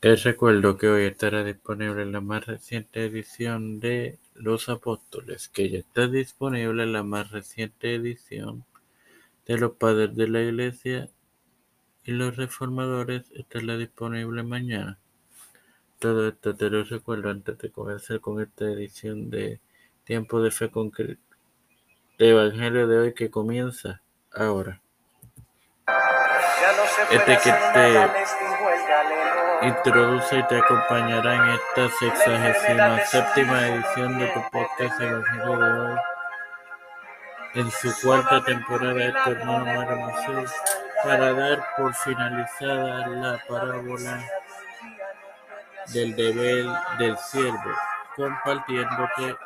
Te recuerdo que hoy estará disponible la más reciente edición de Los Apóstoles, que ya está disponible la más reciente edición de Los Padres de la Iglesia y los Reformadores estará disponible mañana. Todo esto te lo recuerdo antes de comenzar con esta edición de Tiempo de Fe con Cristo, de Evangelio de hoy que comienza ahora. Este que te introduce y te acompañará en esta sexagésima séptima edición de tu podcast Evangelio de hoy, en su cuarta temporada, este hermano Mario para dar por finalizada la parábola del deber del siervo, compartiéndote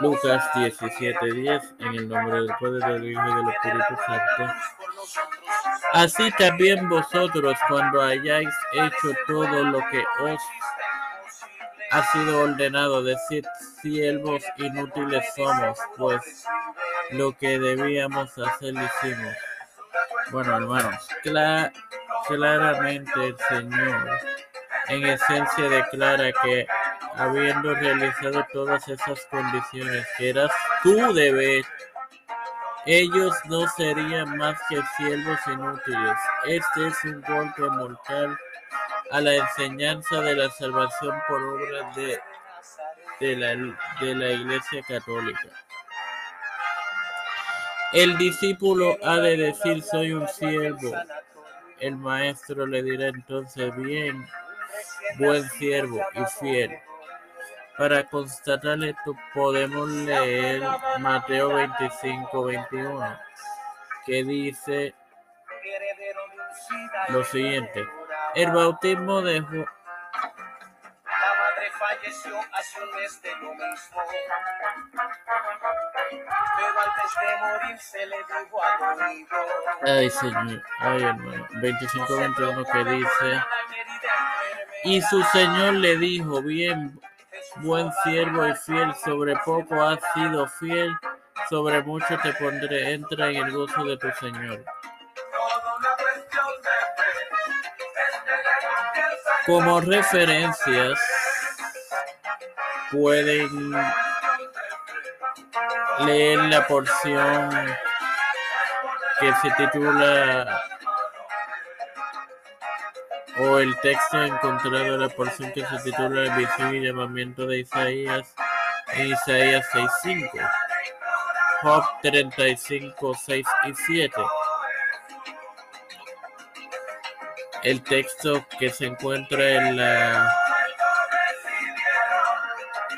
Lucas 17:10 en el nombre del Padre, del Hijo y del Espíritu Santo. Así también vosotros, cuando hayáis hecho todo lo que os ha sido ordenado, decir siervos inútiles somos, pues lo que debíamos hacer lo hicimos. Bueno, hermanos, claramente el Señor en esencia declara que habiendo realizado todas esas condiciones que eras tu deber, ellos no serían más que siervos inútiles. Este es un golpe mortal a la enseñanza de la salvación por obra de, de, la, de la Iglesia Católica. El discípulo ha de decir soy un siervo. El maestro le dirá entonces bien, buen siervo y fiel. Para constatar esto podemos leer Mateo 25, 21, que dice lo siguiente. El bautismo de Juan falleció hace un mes de lo mismo. Pero antes de morir se le. Ay, señor. Ay, hermano. 25, 21 que dice. Y su señor le dijo, bien, buen siervo y fiel, sobre poco has sido fiel, sobre mucho te pondré, entra en el gozo de tu Señor. Como referencias, pueden leer la porción que se titula o el texto encontrado la porción que se titula El visión y llamamiento de Isaías en Isaías 6.5, Job 35, 6 y 7. El texto que se encuentra en la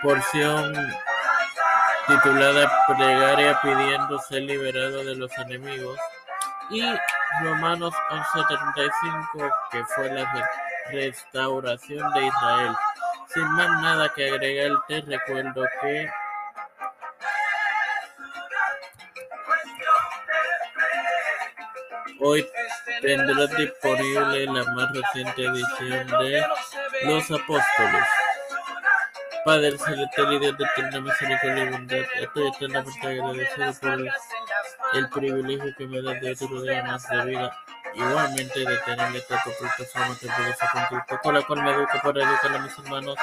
porción titulada Plegaria pidiendo ser liberado de los enemigos y Romanos 11:35, que fue la restauración de Israel. Sin más nada que agregar, te recuerdo que hoy tendrás disponible la más reciente edición de Los Apóstoles. Padre celestial y Dios de eterna misericordia y bondad, estoy eternamente agradecido por el privilegio que me da de otro día más de vida. Igualmente de tener esta plataforma temporal con con la cual me educo para educar a mis hermanos.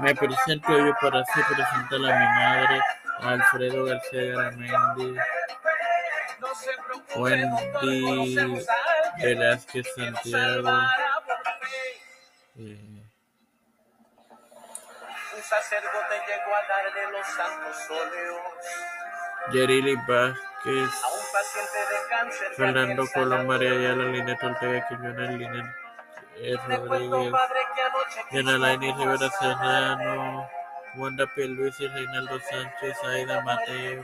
Me presento yo para así presentar a mi madre, Alfredo García Garamendi, Wendy Velázquez Santiago. Eh, sacerdote llegó a darle los santos óleos. Yerili Vázquez, Fernando Colón, María Ayala, Linet Ortega Quiñones, Linet Rodríguez, Yanalaini Rivera Serrano, Wanda P. Luis y Reinaldo Sánchez, Aida Mateo,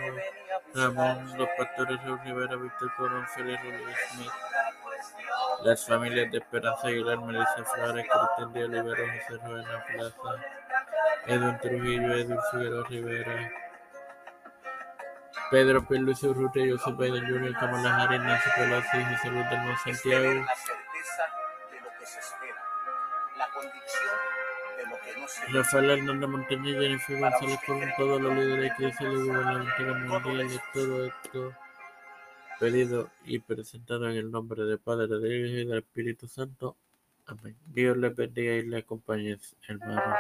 Ramón, los pastores Rivera, Víctor Colón, Félix Rodríguez Smith, las familias de Esperanza Aguilar, Melissa Flores, Cristian de Olivero, José Rueda Plaza, Edwin Trujillo, Edwin Figueroa Rivera, Pedro Luis Urrutia, José Biden Jr., Kamala Harris, Nancy Pelosi, José Luis del Santiago. Rafael Hernández Montañez, Jennifer González con todos los líderes que se le gobernante mundial de todo esto pedido y presentado en el nombre del Padre, del Hijo y del Espíritu Santo. Amén. Dios les bendiga y les acompañe, hermano.